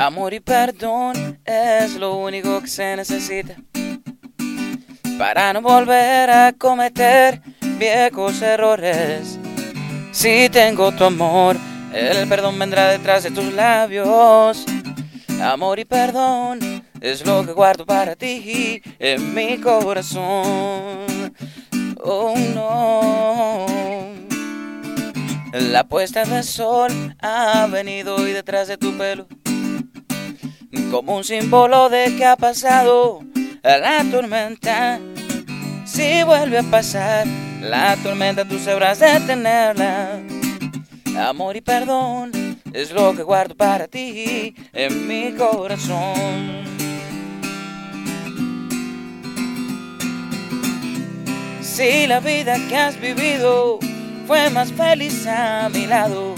Amor y perdón es lo único que se necesita para no volver a cometer viejos errores. Si tengo tu amor, el perdón vendrá detrás de tus labios. Amor y perdón es lo que guardo para ti en mi corazón. Oh no. La puesta del sol ha venido y detrás de tu pelo como un símbolo de que ha pasado la tormenta. Si vuelve a pasar la tormenta, tú sabrás detenerla. Amor y perdón es lo que guardo para ti en mi corazón. Si la vida que has vivido fue más feliz a mi lado,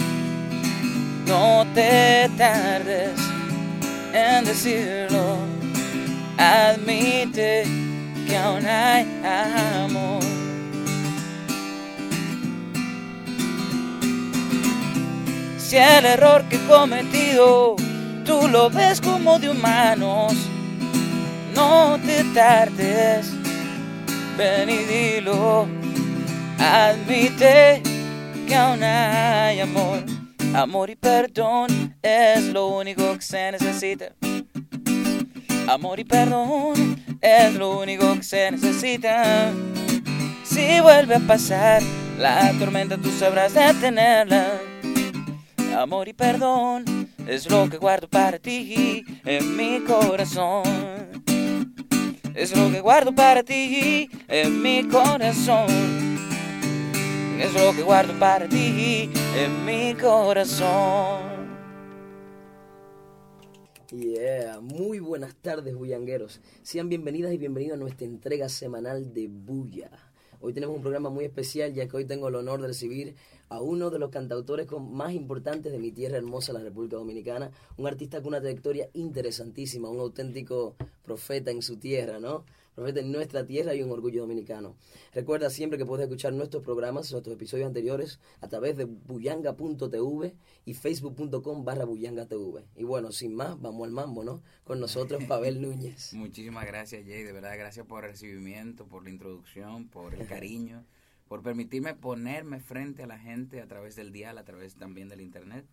no te tardes en decirlo. Admite que aún hay amor. Si el error que he cometido tú lo ves como de humanos, no te tardes, ven y dilo. Admite que aún hay amor. Amor y perdón es lo único que se necesita. Amor y perdón es lo único que se necesita. Si vuelve a pasar la tormenta, tú sabrás detenerla. Amor y perdón es lo que guardo para ti en mi corazón. Es lo que guardo para ti en mi corazón es lo que guardo para ti en mi corazón. Yeah, muy buenas tardes, bullangueros. Sean bienvenidas y bienvenidos a nuestra entrega semanal de Bulla. Hoy tenemos un programa muy especial, ya que hoy tengo el honor de recibir a uno de los cantautores más importantes de mi tierra hermosa, la República Dominicana, un artista con una trayectoria interesantísima, un auténtico profeta en su tierra, ¿no? Profeta en nuestra tierra y un orgullo dominicano. Recuerda siempre que puedes escuchar nuestros programas, nuestros episodios anteriores a través de buyanga.tv y facebook.com barra. Y bueno, sin más, vamos al mambo, ¿no? Con nosotros, Pavel Núñez. Muchísimas gracias, Jay. De verdad, gracias por el recibimiento, por la introducción, por el cariño, por permitirme ponerme frente a la gente a través del dial, a través también del internet.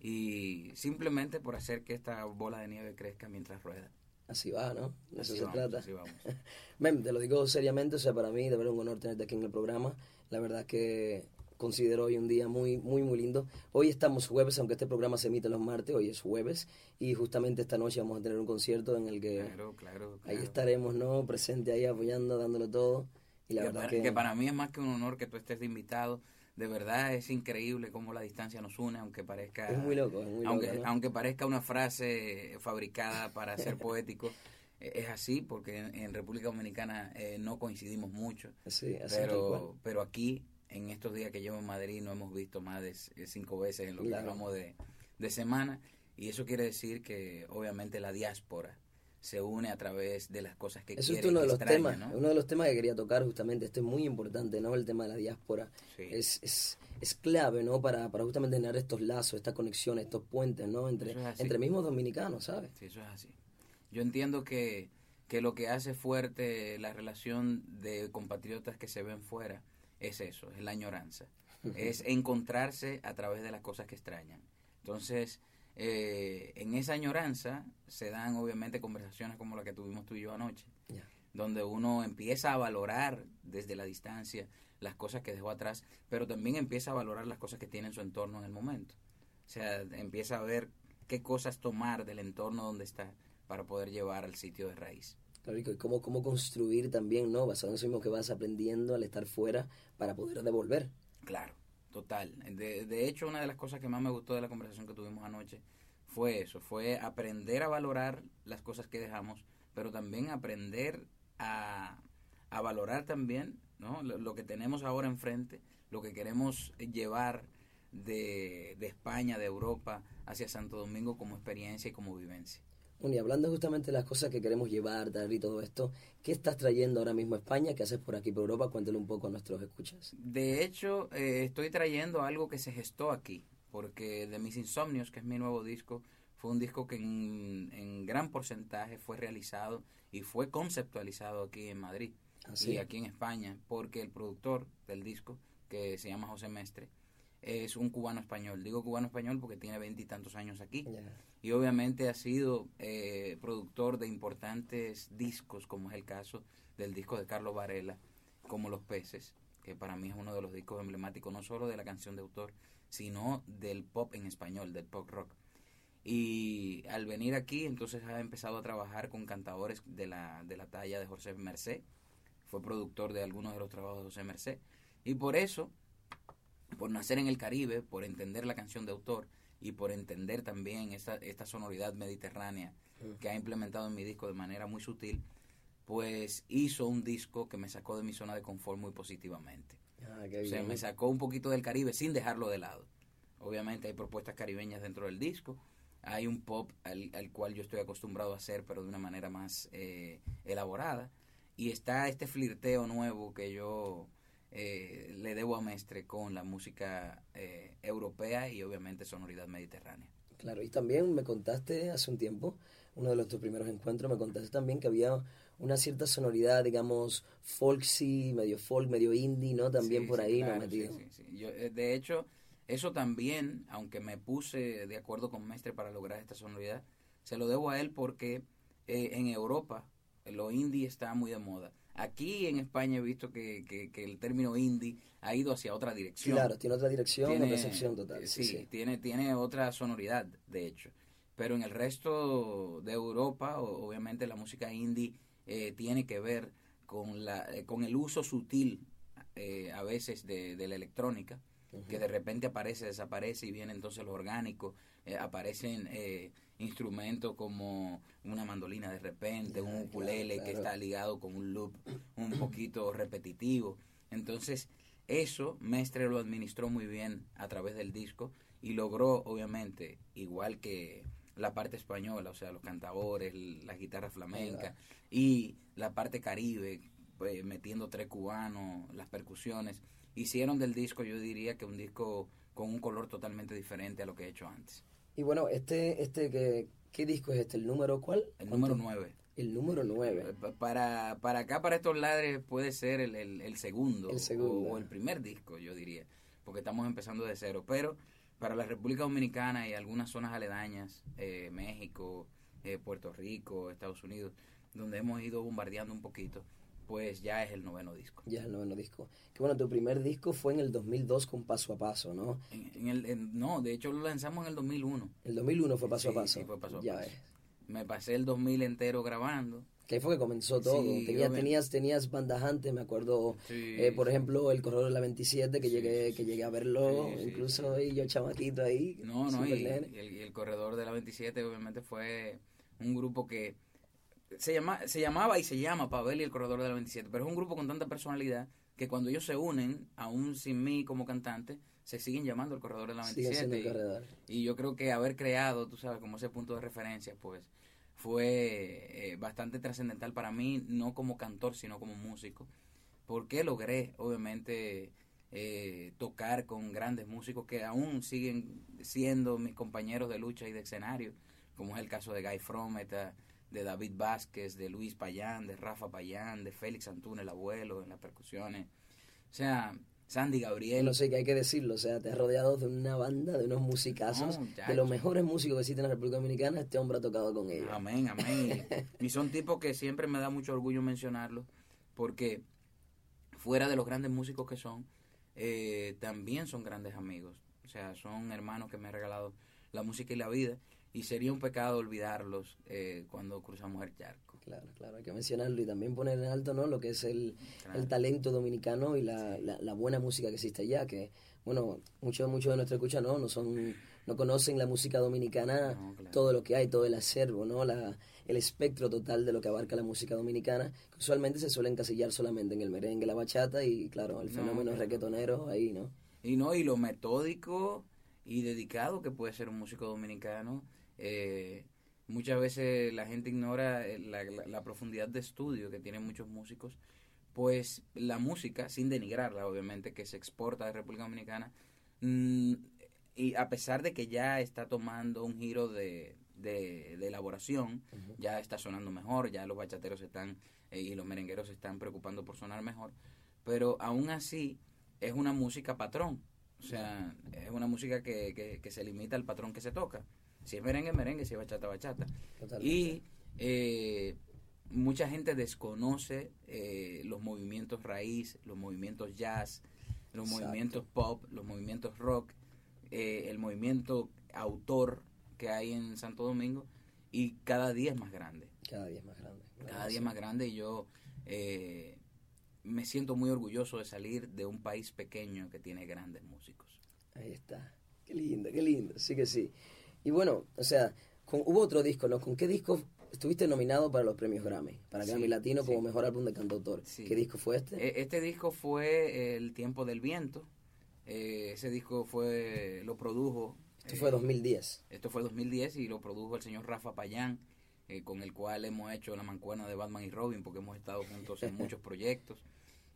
Y simplemente por hacer que esta bola de nieve crezca mientras rueda. Así va, ¿no? De eso Así se vamos, trata. así vamos. Ven, te lo digo seriamente, o sea, para mí de verdad un honor tenerte aquí en el programa. La verdad que considero hoy un día muy, muy, muy lindo. Hoy estamos jueves, aunque este programa se emite los martes, hoy es jueves. Y justamente esta noche vamos a tener un concierto en el que Claro, claro. ahí claro. estaremos, ¿no? Presente ahí apoyando, dándolo todo. Y la que, verdad para, que... que para mí es más que un honor que tú estés de invitado. De verdad es increíble cómo la distancia nos une, aunque parezca... Es muy loco, es muy aunque, loco, ¿no? aunque parezca una frase fabricada para ser poético, eh, es así, porque en, en República Dominicana eh, no coincidimos mucho. Sí, así. Pero, pero aquí, en estos días que llevo en Madrid, no hemos visto más de cinco veces en lo que Claro. llevamos de, de semana. Y eso quiere decir que, obviamente, la diáspora se une a través de las cosas que Eso es uno de los extraña, temas, ¿no? uno de los temas que quería tocar justamente, este es muy importante, ¿no? El tema de la diáspora Sí. es, es, es clave, ¿no? Para, para justamente generar estos lazos, estas conexiones, estos puentes, ¿no? Entre, es entre mismos dominicanos, ¿sabes? Sí, eso es así. Yo entiendo que, que lo que hace fuerte la relación de compatriotas que se ven fuera es eso, es la añoranza. es encontrarse a través de las cosas que extrañan. Entonces, eh, en esa añoranza se dan obviamente conversaciones como la que tuvimos tú y yo anoche, donde uno empieza a valorar desde la distancia las cosas que dejó atrás, pero también empieza a valorar las cosas que tiene en su entorno en el momento. O sea, empieza a ver qué cosas tomar del entorno donde está para poder llevar al sitio de raíz. Claro, y cómo, cómo construir también, ¿no? Basado en eso mismo que vas aprendiendo al estar fuera para poder devolver. Claro, total. De, hecho, una de las cosas que más me gustó de la conversación que tuvimos anoche fue eso, fue aprender a valorar las cosas que dejamos, pero también aprender a, a valorar también ¿no? lo, lo que tenemos ahora enfrente, lo que queremos llevar de, de España, de Europa, hacia Santo Domingo como experiencia y como vivencia. Bueno, y hablando justamente de las cosas que queremos llevar, dar y todo esto, ¿qué estás trayendo ahora mismo a España? ¿Qué haces por aquí, por Europa? Cuéntale un poco a nuestros escuchas. De hecho, eh, estoy trayendo algo que se gestó aquí, porque de mis insomnios, que es mi nuevo disco, fue un disco que en, en gran porcentaje fue realizado y fue conceptualizado aquí en Madrid Así. y aquí en España, porque el productor del disco, que se llama José Mestre, es un cubano español. Digo cubano español porque tiene veintitantos años aquí y obviamente ha sido eh, productor de importantes discos, como es el caso del disco de Carlos Varela, como Los Peces, que para mí es uno de los discos emblemáticos, no solo de la canción de autor, sino del pop en español, del pop rock. Y al venir aquí, entonces ha empezado a trabajar con cantadores de la, de la talla de José Merced, fue productor de algunos de los trabajos de José Merced, y por eso, por nacer en el Caribe, por entender la canción de autor y por entender también esta, esta sonoridad mediterránea que ha implementado en mi disco de manera muy sutil, pues hizo un disco que me sacó de mi zona de confort muy positivamente. Ah, O sea, me sacó un poquito del Caribe sin dejarlo de lado. Obviamente hay propuestas caribeñas dentro del disco. Hay un pop al, al cual yo estoy acostumbrado a hacer, pero de una manera más eh, elaborada. Y está este flirteo nuevo que yo eh, le debo a Mestre con la música eh, europea y obviamente sonoridad mediterránea. Claro, y también me contaste hace un tiempo, uno de los tus primeros encuentros, me contaste también que había una cierta sonoridad, digamos, folksy, medio folk, medio indie, ¿no? También Sí, por sí, ahí, claro, ¿no? Metido. sí, sí, sí. Yo, eh, de hecho, eso también, aunque me puse de acuerdo con Mestre para lograr esta sonoridad, se lo debo a él porque eh, en Europa lo indie está muy de moda. Aquí en España he visto que, que, que el término indie ha ido hacia otra dirección. Claro, tiene otra dirección, Tiene- otra recepción total. Sí, sí. Tiene, tiene otra sonoridad, de hecho. Pero en el resto de Europa, obviamente la música indie eh, tiene que ver con, la, eh, con el uso sutil eh, a veces de, de la electrónica, que de repente aparece, desaparece y viene entonces lo orgánico, eh, aparecen eh, instrumentos como una mandolina de repente, un ukulele claro, que está ligado con un loop un poquito repetitivo. Entonces, eso Mestre lo administró muy bien a través del disco y logró, obviamente, igual que la parte española, o sea, los cantadores, la guitarra flamenca y la parte caribe, pues, metiendo tres cubanos, las percusiones, hicieron del disco, yo diría que un disco con un color totalmente diferente a lo que he hecho antes. Y bueno, este, este ¿qué, ¿qué disco es este? ¿El número cuál? El número 9. El número 9. Para, para acá, para estos ladres, puede ser el, el, el segundo, El segundo. O, o el primer disco, yo diría, porque estamos empezando de cero. Pero para la República Dominicana y algunas zonas aledañas, eh, México, eh, Puerto Rico, Estados Unidos, donde hemos ido bombardeando un poquito, pues ya es el noveno disco. Ya es el noveno disco. Que bueno, tu primer disco fue en el 2002 con Paso a Paso, ¿no? En, en el, en- no, de hecho lo lanzamos en el 2001. El 2001 fue Paso Sí, a Paso. sí, fue Paso a ya Paso. ves. Me pasé el 2000 entero grabando. Que ahí fue que comenzó todo. Sí, Tenías, tenías, tenías bandas antes, me acuerdo, Sí, eh, por sí. ejemplo, El Corredor de la 27, que llegué que llegué a verlo, incluso ahí yo chamaquito ahí. No, no, y, y el, y el corredor de la 27 obviamente fue un grupo que se, llama, se llamaba y se llama Pavel y el corredor de la 27, pero es un grupo con tanta personalidad que cuando ellos se unen, aún sin mí como cantante, se siguen llamando el corredor de la Sigue 27. siendo el y- corredor. y yo creo que haber creado, tú sabes, como ese punto de referencia, pues fue eh, bastante trascendental para mí, no como cantor, sino como músico, porque logré, obviamente, eh, tocar con grandes músicos que aún siguen siendo mis compañeros de lucha y de escenario, como es el caso de Guy Frometa, de David Vázquez, de Luis Payán, de Rafa Payán, de Félix Antún, el abuelo, en las percusiones. O sea, Sandy Gabriel. No sé qué hay que decirlo, o sea, te has rodeado de una banda, de unos musicazos, No, de los mejores músicos que existen en la República Dominicana, este hombre ha tocado con ellos. Amén, amén. Y son tipos que siempre me da mucho orgullo mencionarlos, porque fuera de los grandes músicos que son, eh, también son grandes amigos. O sea, son hermanos que me han regalado la música y la vida. Y sería un pecado olvidarlos eh, cuando cruzamos el charco. Claro, claro, hay que mencionarlo y también poner en alto ¿no? lo que es el, Claro. el talento dominicano y la, la, la buena música que existe allá, que bueno, muchos muchos de nuestra escucha no, no son no conocen la música dominicana, No, claro. todo lo que hay, todo el acervo, ¿no? La, el espectro total de lo que abarca la música dominicana, que usualmente se suele encasillar solamente en el merengue, la bachata y claro, el No, fenómeno reggaetonero ahí, ¿no? Y no, y lo metódico y dedicado que puede ser un músico dominicano. Eh, muchas veces la gente ignora eh, la, la- la profundidad de estudio que tienen muchos músicos. Pues la música, sin denigrarla, obviamente, que se exporta de República Dominicana, mm, y a pesar de que ya está tomando un giro de, de, de elaboración, ya está sonando mejor, ya los bachateros están eh, y los merengueros se están preocupando por sonar mejor, pero aún así es una música patrón. O sea, es una música que, que, que se limita al patrón que se toca. Si es merengue, merengue, si es bachata, bachata. Totalmente. Y eh, mucha gente desconoce eh, los movimientos raíz, los movimientos jazz, los Exacto. movimientos pop, los movimientos rock, eh, el movimiento autor que hay en Santo Domingo y cada día es más grande. Cada día es más grande. Cada día es más grande y yo eh, me siento muy orgulloso de salir de un país pequeño que tiene grandes músicos. Ahí está. Qué lindo, qué lindo. Sí que sí. Y bueno, o sea, con- hubo otro disco, ¿no? ¿Con qué disco estuviste nominado para los premios Grammy? Para Sí, Grammy Latino como sí. mejor álbum de cantautor. Sí. ¿Qué disco fue este? E- Este disco fue El tiempo del viento. Eh, ese disco fue lo produjo. Esto fue eh, 2010. Esto fue 2010 y lo produjo el señor Rafa Payán, eh, con el cual hemos hecho la mancuerna de Batman y Robin, porque hemos estado juntos en muchos proyectos.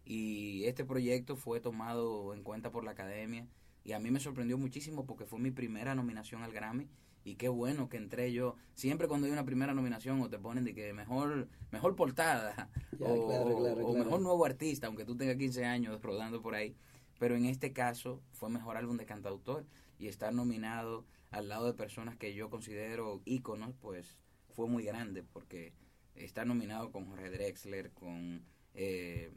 Y este proyecto fue tomado en cuenta por la academia y a mí me sorprendió muchísimo porque fue mi primera nominación al Grammy y qué bueno que entré yo. Siempre cuando hay una primera nominación o te ponen de que mejor mejor portada Ya, o, claro, claro, o claro. mejor nuevo artista, aunque tú tengas 15 años rodando por ahí. Pero en este caso fue mejor álbum de cantautor y estar nominado al lado de personas que yo considero íconos, pues fue muy grande porque estar nominado con Jorge Drexler, con eh,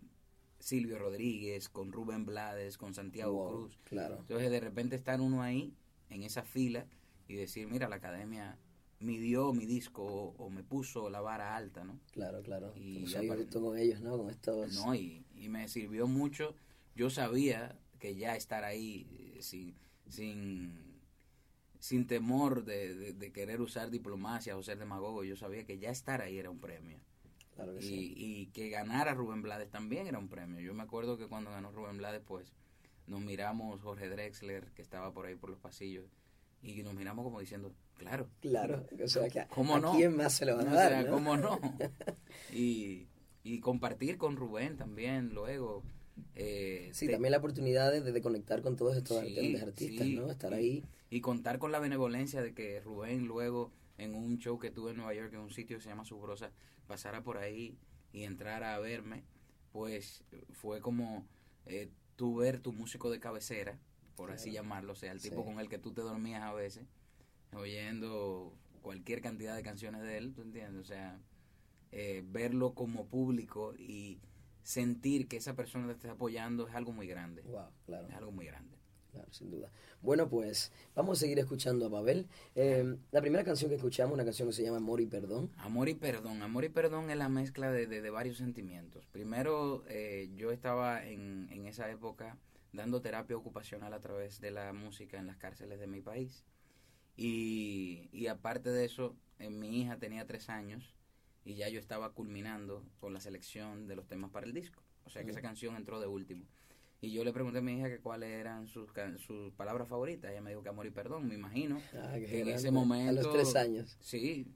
Silvio Rodríguez, con Rubén Blades, con Santiago Wow, Cruz. Claro. Entonces de repente estar uno ahí, en esa fila, y decir, mira, la academia midió mi disco o, o me puso la vara alta, ¿no? Claro, claro. Y ya con ellos, ¿no? Con estos... No, y, y me sirvió mucho. Yo sabía que ya estar ahí eh, sin, sin, sin temor de, de- de querer usar diplomacia o ser demagogo, yo sabía que ya estar ahí era un premio. Claro que Y, sí. y que ganara Rubén Blades también era un premio. Yo me acuerdo que cuando ganó Rubén Blades, pues nos miramos Jorge Drexler, que estaba por ahí por los pasillos, y nos miramos como diciendo, claro. Claro, o sea, que a, ¿Cómo ¿a no? quién más se lo van a O dar, sea, no? ¿cómo no? Y, y compartir con Rubén también luego. eh, Sí, te- también la oportunidad de, de conectar con todos estos Sí, grandes artistas, sí, ¿no? Estar y- ahí. Y contar con la benevolencia de que Rubén luego en un show que tuve en Nueva York, en un sitio que se llama Subrosa, pasara por ahí y entrara a verme, pues fue como eh, tú ver tu músico de cabecera, por así llamarlo, o sea, el tipo Sí. con el que tú te dormías a veces, oyendo cualquier cantidad de canciones de él, ¿tú entiendes? O sea, eh, verlo como público y sentir que esa persona te está apoyando es algo muy grande. Wow, claro. Es algo muy grande. Claro, sin duda. Bueno, pues vamos a seguir escuchando a Babel. Eh, la primera canción que escuchamos, una canción que se llama Amor y Perdón. Amor y perdón. Amor y perdón es la mezcla de, de- de varios sentimientos. Primero, eh, yo estaba en, en esa época dando terapia ocupacional a través de la música en las cárceles de mi país. Y, y aparte de eso, eh, mi hija tenía tres años y ya yo estaba culminando con la selección de los temas para el disco. O sea que esa canción entró de último. Y yo le pregunté a mi hija que cuáles eran sus, sus palabras favoritas. Ella me dijo que amor y perdón, me imagino. Ah, que en ese A momento... los tres años. Sí,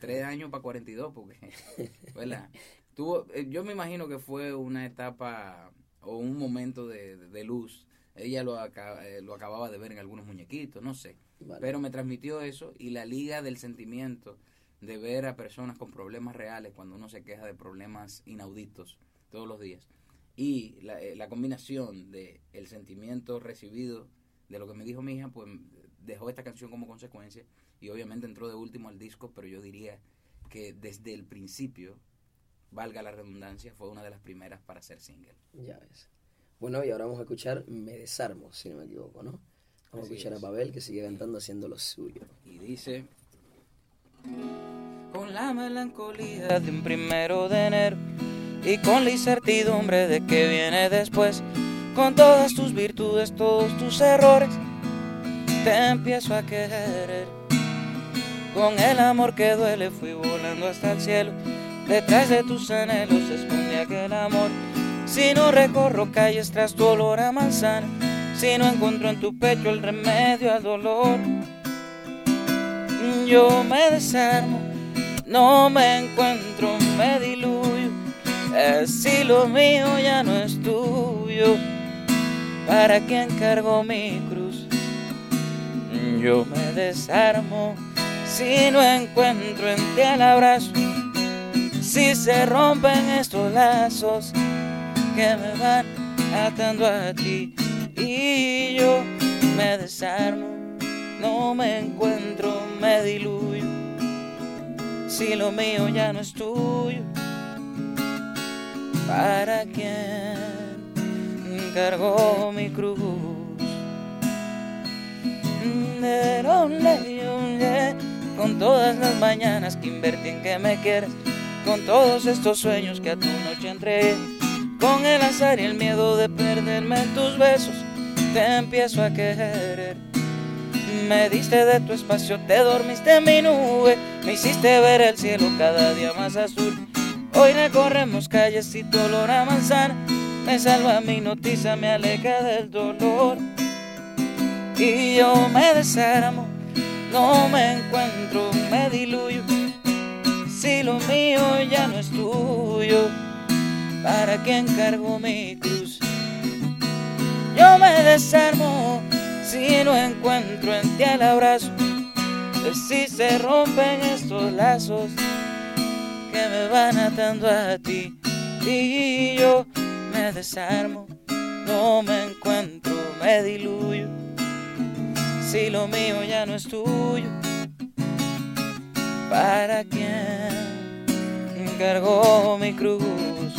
tres años para 42, porque, ¿verdad? Tuvo, eh, yo me imagino que fue una etapa o un momento de, de- luz. Ella lo, aca- eh, lo acababa de ver en algunos muñequitos, no sé. Vale. Pero me transmitió eso y la liga del sentimiento de ver a personas con problemas reales cuando uno se queja de problemas inauditos todos los días. Y la, eh, la combinación de el sentimiento recibido de lo que me dijo mi hija, pues dejó esta canción como consecuencia y obviamente entró de último al disco, pero yo diría que desde el principio, valga la redundancia, fue una de las primeras para ser single. Ya ves. Bueno, y ahora vamos a escuchar Me Desarmo, si no me equivoco, ¿no? Vamos Así a escuchar es. a Babel que sigue cantando haciendo lo suyo. Y dice, con la melancolía de un primero de enero y con la incertidumbre de que viene después, con todas tus virtudes, todos tus errores, te empiezo a querer. Con el amor que duele fui volando hasta el cielo, detrás de tus anhelos se esconde aquel amor. Si no recorro calles tras tu olor a manzana, si no encuentro en tu pecho el remedio al dolor, yo me desarmo, no me encuentro, me diluyo. Si lo mío ya no es tuyo, ¿para quién cargo mi cruz? Yo me desarmo si no encuentro en ti el abrazo, si se rompen estos lazos que me van atando a ti. Y yo me desarmo, no me encuentro, me diluyo, si lo mío ya no es tuyo, ¿para quién cargo mi cruz? Con todas las mañanas que invertí en que me quieras, con todos estos sueños que a tu noche entregué, con el azar y el miedo de perderme en tus besos, te empiezo a querer. Me diste de tu espacio, te dormiste en mi nube, me hiciste ver el cielo cada día más azul. Hoy recorremos calles y tu olor a manzana me salva mi noticia, me aleja del dolor. Y yo me desarmo no me encuentro, me diluyo. Si lo mío ya no es tuyo, ¿para qué encargo mi cruz? Yo me desarmo si no encuentro en ti el abrazo. Si se rompen estos lazos que me van atando a ti y yo me desarmo, no me encuentro, me diluyo si lo mío ya no es tuyo? ¿Para quién cargó mi cruz?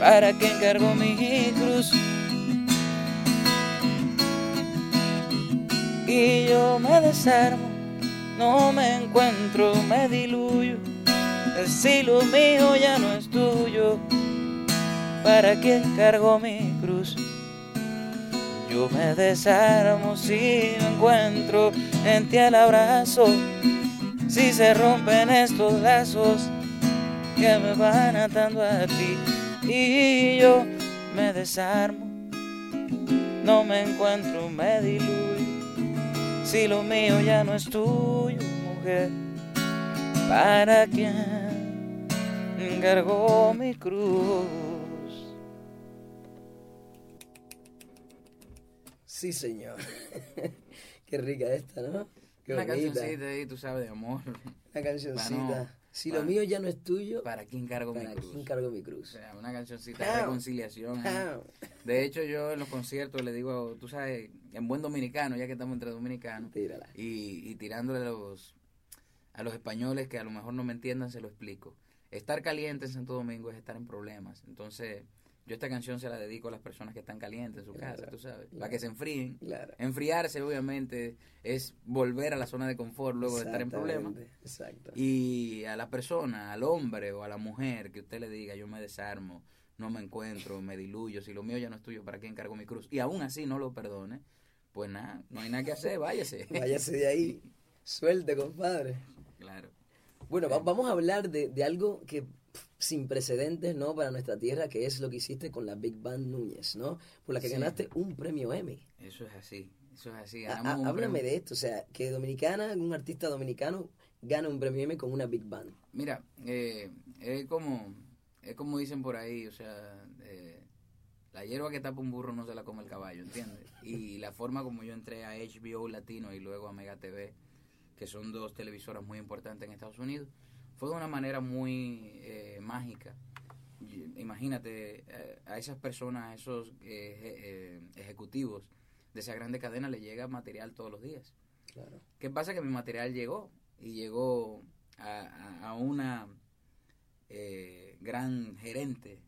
¿Para quién cargó mi cruz? Y yo me desarmo, no me encuentro, me diluyo. Si lo mío ya no es tuyo, ¿para quién cargó mi cruz? Yo me desarmo si no encuentro en ti el abrazo, si se rompen estos lazos que me van atando a ti. Y yo me desarmo, no me encuentro, me diluyo, si lo mío ya no es tuyo, mujer, ¿para quién cargó mi cruz? Sí, señor. Qué rica esta, ¿no? Qué Una bonita. cancioncita ahí, tú sabes, de amor. Una cancioncita. Bueno, si para- lo mío ya no es tuyo, ¿Para quién cargo mi ¿para cruz? quién cargo mi O cruz? sea, una cancioncita de reconciliación. ¿eh? De hecho, yo en los conciertos le digo, tú sabes, en buen dominicano, ya que estamos entre dominicanos, Tírala. y, y tirándole los, a los españoles que a lo mejor no me entiendan, se lo explico. Estar caliente en Santo Domingo es estar en problemas. Entonces, yo esta canción se la dedico a las personas que están calientes en su Claro, casa, tú sabes, claro. para que se enfríen. Claro. Enfriarse, obviamente, es volver a la zona de confort luego de estar en problemas. Exacto. Y a la persona, al hombre o a la mujer que usted le diga, yo me desarmo, no me encuentro, me diluyo, si lo mío ya no es tuyo, ¿para qué encargo mi cruz? Y aún así no lo perdone, pues nada, no hay nada que hacer, váyase. Váyase de ahí. Suelte, compadre. Claro. Bueno, va- vamos a hablar de, de algo que sin precedentes, ¿no? Para nuestra tierra, que es lo que hiciste con la Big Band Núñez, ¿no? Por la que Sí. ganaste un premio Emmy. Eso es así, eso es así. Há- un Háblame premio. de esto, o sea, que dominicana, un artista dominicano gana un premio Emmy con una Big Band. Mira, eh, es como es como dicen por ahí, o sea, eh, la hierba que tapa un burro no se la come el caballo, ¿entiendes? Y la forma como yo entré a HBO Latino y luego a Mega TV, que son dos televisoras muy importantes en Estados Unidos, fue de una manera muy eh, mágica. Imagínate, eh, a esas personas, a esos eh, eh, ejecutivos de esa grande cadena le llega material todos los días. Claro. ¿Qué pasa? Que mi material llegó y llegó a, a- a una eh, gran gerente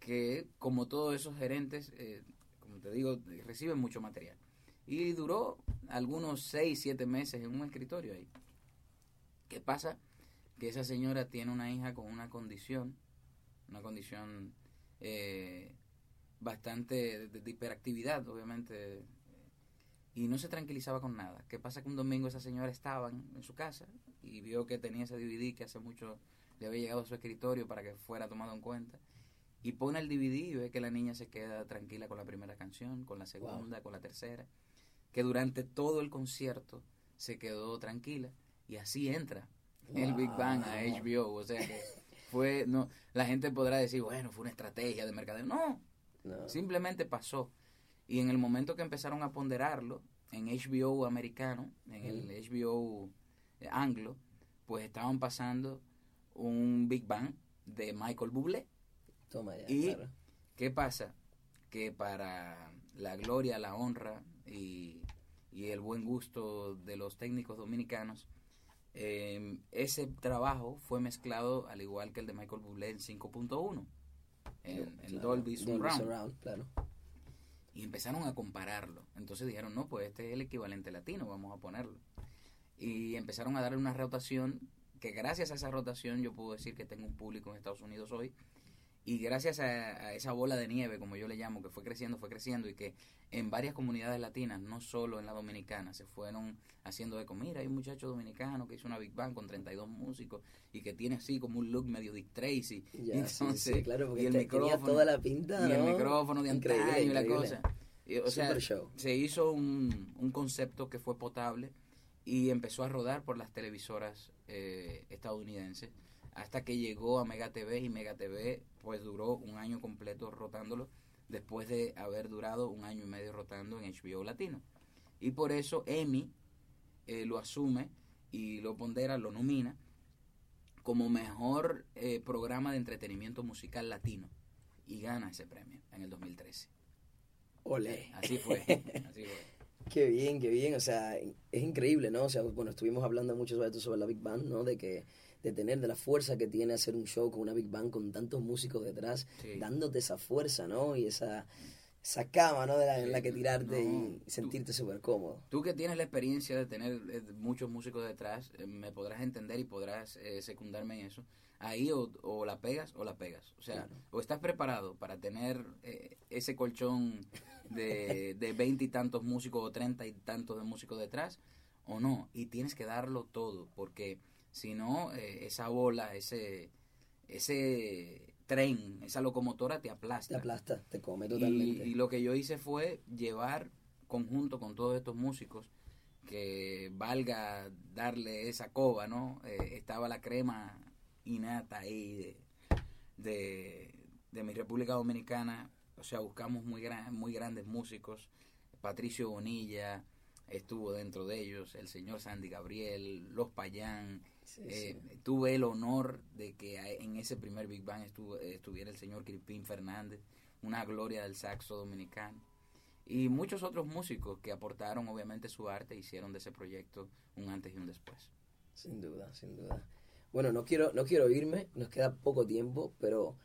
que, como todos esos gerentes, eh, como te digo, reciben mucho material. Y duró algunos 6, 7 meses en un escritorio ahí. ¿Qué pasa? Que esa señora tiene una hija con una condición, una condición eh, bastante de, de hiperactividad, obviamente, y no se tranquilizaba con nada. ¿Qué pasa? Que un domingo esa señora estaba en, en su casa y vio que tenía ese DVD que hace mucho le había llegado a su escritorio para que fuera tomado en cuenta. Y pone el DVD y ve que la niña se queda tranquila con la primera canción, con la segunda, con la tercera. Que durante todo el concierto se quedó tranquila y así entra el Big Bang a HBO. O sea que fue, no, la gente podrá decir, bueno, fue una estrategia de mercadeo. No, No. simplemente pasó. Y en el momento que empezaron a ponderarlo en HBO americano, en el HBO eh, anglo, pues estaban pasando un Big Bang de Michael Bublé. Toma ya, Y claro. ¿qué pasa? Que para la gloria, la honra y, y el buen gusto de los técnicos dominicanos, eh, ese trabajo fue mezclado al igual que el de Michael Bublé en 5.1, en, en Claro, Dolby Surround Surround, claro. y empezaron a compararlo. Entonces dijeron, no, pues este es el equivalente latino, vamos a ponerlo. Y empezaron a darle una rotación, que gracias a esa rotación yo puedo decir que tengo un público en Estados Unidos hoy. Y gracias a, a esa bola de nieve, como yo le llamo, que fue creciendo, fue creciendo, y que en varias comunidades latinas, no solo en la dominicana, se fueron haciendo eco. Mira, hay un muchacho dominicano que hizo una Big Bang con 32 músicos y que tiene así como un look medio Dick Tracy. Ya, Y sí, sí, entonces, claro, porque y el te- micrófono, toda la pinta, y el ¿no? micrófono de Increíble, antaño y la increíble. cosa. Y, o sea, show. se hizo un, un concepto que fue potable y empezó a rodar por las televisoras eh, estadounidenses hasta que llegó a Mega TV y Mega TV pues duró un año completo rotándolo después de haber durado un año y medio rotando en HBO Latino. Y por eso Emmy eh, lo asume y lo pondera, lo nomina como mejor eh, programa de entretenimiento musical latino y gana ese premio en el 2013. Olé. Así fue, así fue. Qué bien, qué bien. O sea, es increíble, ¿no? O sea, bueno, estuvimos hablando mucho sobre esto, sobre la Big Band, ¿no? De que de tener, de la fuerza que tiene hacer un show con una Big Band con tantos músicos detrás, Sí. dándote esa fuerza, ¿no? Y esa, esa cama, ¿no? De la, en la que tirarte no, y sentirte súper cómodo. Tú que tienes la experiencia de tener eh, muchos músicos detrás, eh, me podrás entender y podrás eh, secundarme en eso. Ahí o, o la pegas o la pegas. O sea, Claro. o estás preparado para tener eh, ese colchón de de veinte y tantos músicos o treinta y tantos de músicos detrás, o no. Y tienes que darlo todo, porque si no, eh, esa bola, ese, ese tren, esa locomotora te aplasta. Te aplasta, te come Y, totalmente. y lo que yo hice fue llevar conjunto con todos estos músicos que valga darle esa coba, ¿no? Eh, estaba la crema innata ahí de, de, de mi República Dominicana, o sea, buscamos muy, gran, muy grandes músicos, Patricio Bonilla estuvo dentro de ellos, el señor Sandy Gabriel, Los Payán, Sí, eh, sí. tuve el honor de que en ese primer Big Bang estuvo, estuviera el señor Crispín Fernández, una gloria del saxo dominicano, y muchos otros músicos que aportaron obviamente su arte e hicieron de ese proyecto un antes y un después. Sin duda, sin duda. Bueno, no quiero, no quiero irme, nos queda poco tiempo, pero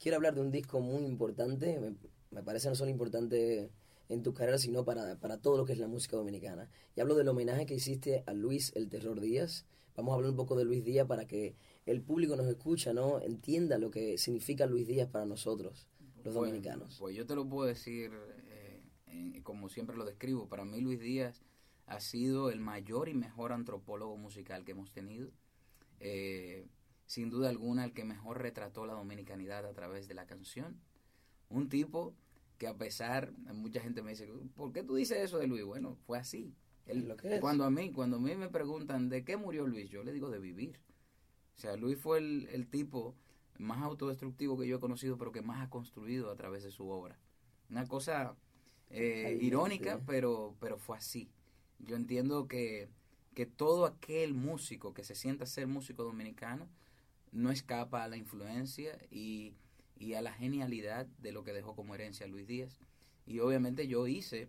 quiero hablar de un disco muy importante. Me, me parece no solo importante en tu carrera, sino para, para todo lo que es la música dominicana. Y hablo del homenaje que hiciste a Luis El Terror Díaz. Vamos a hablar un poco de Luis Díaz para que el público nos escucha, ¿no? Entienda lo que significa Luis Díaz para nosotros, los Pues- dominicanos. Pues yo te lo puedo decir eh, eh, como siempre lo describo. Para mí Luis Díaz ha sido el mayor y mejor antropólogo musical que hemos tenido. Eh, sin duda alguna el que mejor retrató la dominicanidad a través de la canción. Un tipo que a pesar, mucha gente me dice, ¿por qué tú dices eso de Luis? Bueno, fue así. Él- lo que. Cuando a mí, cuando a mí me preguntan de qué murió Luis, yo le digo de vivir. O sea, Luis fue el, el tipo más autodestructivo que yo he conocido, pero que más ha construido a través de su obra. Una cosa eh, irónica, pero, pero fue así. Yo entiendo que, que todo aquel músico que se sienta ser músico dominicano no escapa a la influencia y, y a la genialidad de lo que dejó como herencia Luis Díaz. Y obviamente yo hice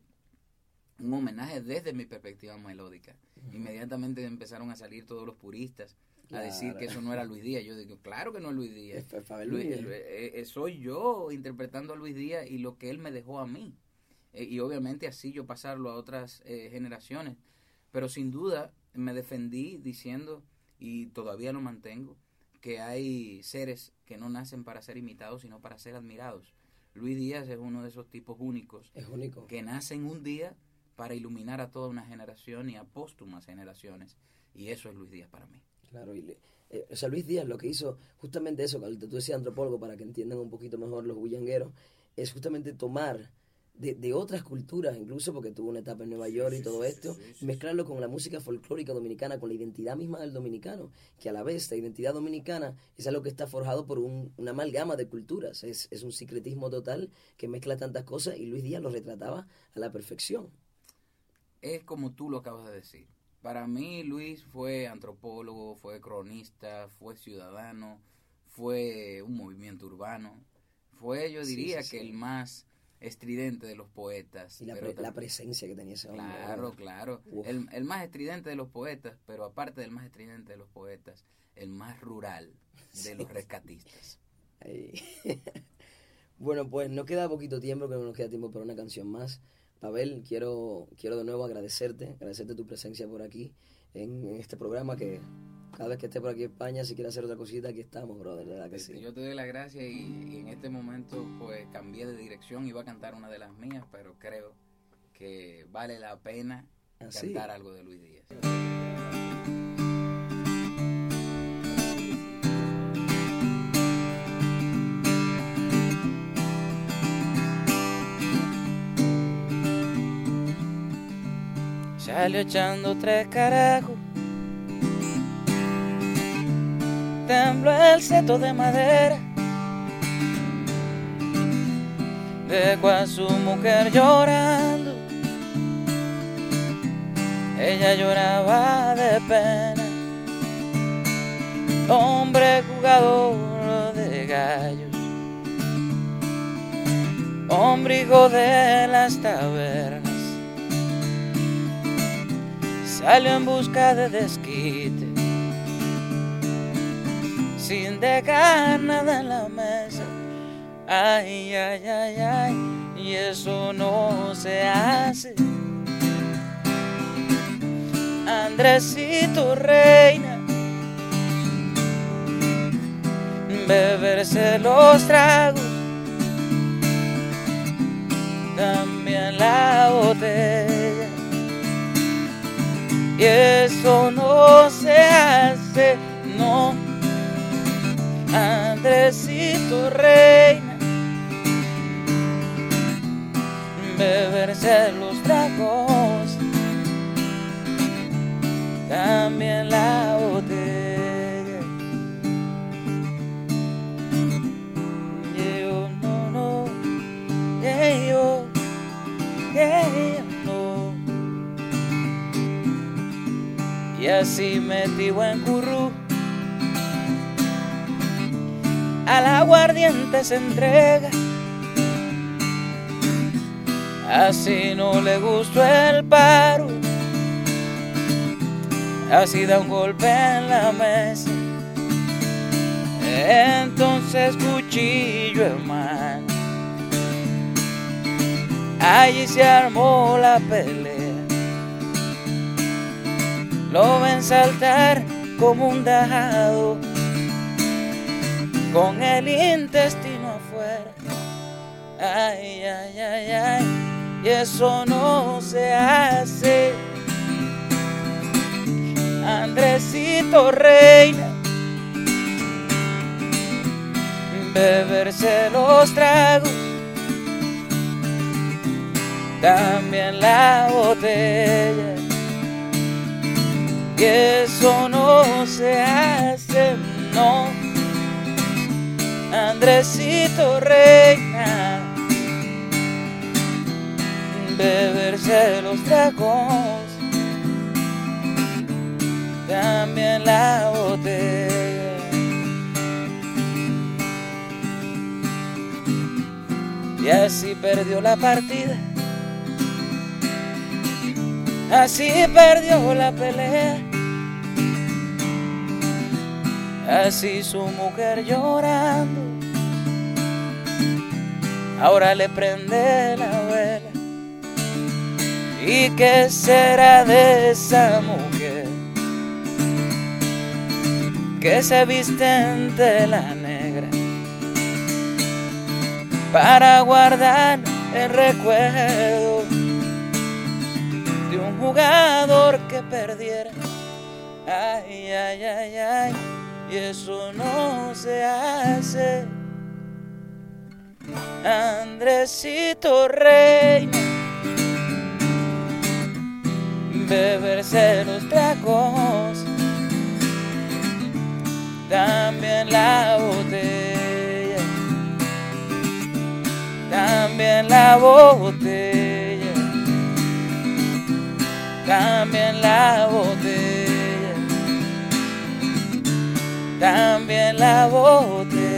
un homenaje desde mi perspectiva melódica. Inmediatamente empezaron a salir todos los puristas a decir que eso no era Luis Díaz. Yo digo, claro que no es Luis Díaz. Luis- Luis. eh, eh, soy yo interpretando a Luis Díaz y lo que él me dejó a mí. eh, y obviamente así yo pasarlo a otras eh, generaciones. Pero sin duda me defendí diciendo, y todavía lo mantengo, que hay seres que no nacen para ser imitados, sino para ser admirados. Luis Díaz es uno de esos tipos únicos Es único. que nacen un día para iluminar a toda una generación y a póstumas generaciones. Y eso es Luis Díaz para mí. Claro, y le- eh, o sea, Luis Díaz lo que hizo, justamente eso, cuando tú decías antropólogo, para que entiendan un poquito mejor los bullangueros, es justamente tomar de, de otras culturas, incluso porque tuvo una etapa en Nueva York y todo esto, mezclarlo con la música folclórica dominicana, con la identidad misma del dominicano, que a la vez la identidad dominicana es algo que está forjado por un- una amalgama de culturas, es, es un secretismo total que mezcla tantas cosas y Luis Díaz lo retrataba a la perfección. es como tú lo acabas de decir. Para mí Luis fue antropólogo, fue cronista, fue ciudadano, fue un movimiento urbano, fue yo Sí, diría sí, que el más estridente de los poetas. Y la, pero pre- la presencia que tenía ese hombre. Claro, claro. El, el más estridente de los poetas, pero aparte del más estridente de los poetas, el más rural de los rescatistas. Bueno, pues nos queda poquito tiempo, que no nos queda tiempo para una canción más. Pavel, quiero, quiero de nuevo agradecerte, agradecerte tu presencia por aquí en, en este programa que cada vez que esté por aquí en España, si quieres hacer otra cosita, aquí estamos, brother, de verdad que Este, sí. Yo te doy las gracias y, y en este momento pues cambié de dirección, iba a cantar una de las mías, pero creo que vale la pena ¿Ah, sí? cantar algo de Luis Díaz. Salió echando tres carajos. Tembló el seto de madera. Dejó a su mujer llorando. Ella lloraba de pena. Hombre jugador de gallos. Hombre hijo de las tabernas salió en busca de desquite, sin dejar nada en la mesa. Ay, ay, ay, ay, y eso no se hace. Andresito reina, beberse los tragos, también la botella y eso no se hace, no. Andresito reina, beberse los tragos, también la botella. Yo no, no, yo, yeah, no. Y así metido en curru al aguardiente se entrega. Así no le gustó el paro. Así da un golpe en la mesa. Entonces cuchillo en mano. Allí se armó la pelea. Lo ven saltar como un dado con el intestino afuera. Ay, ay, ay, ay, y eso no se hace. Andresito reina, beberse los tragos, también la botella. Y eso no se hace, no. Andresito reina, beberse los tragos, también la botella. Y así perdió la partida, así perdió la pelea. Así su mujer llorando, ahora le prende la vela. ¿Y qué será de esa mujer que se viste en tela negra. Para guardar el recuerdo de un jugador que perdiera? Ay, ay, ay, ay, y eso no se hace. Andresito Reina, beberse los tragos, también la botella, también la botella, también la botella, también la botella.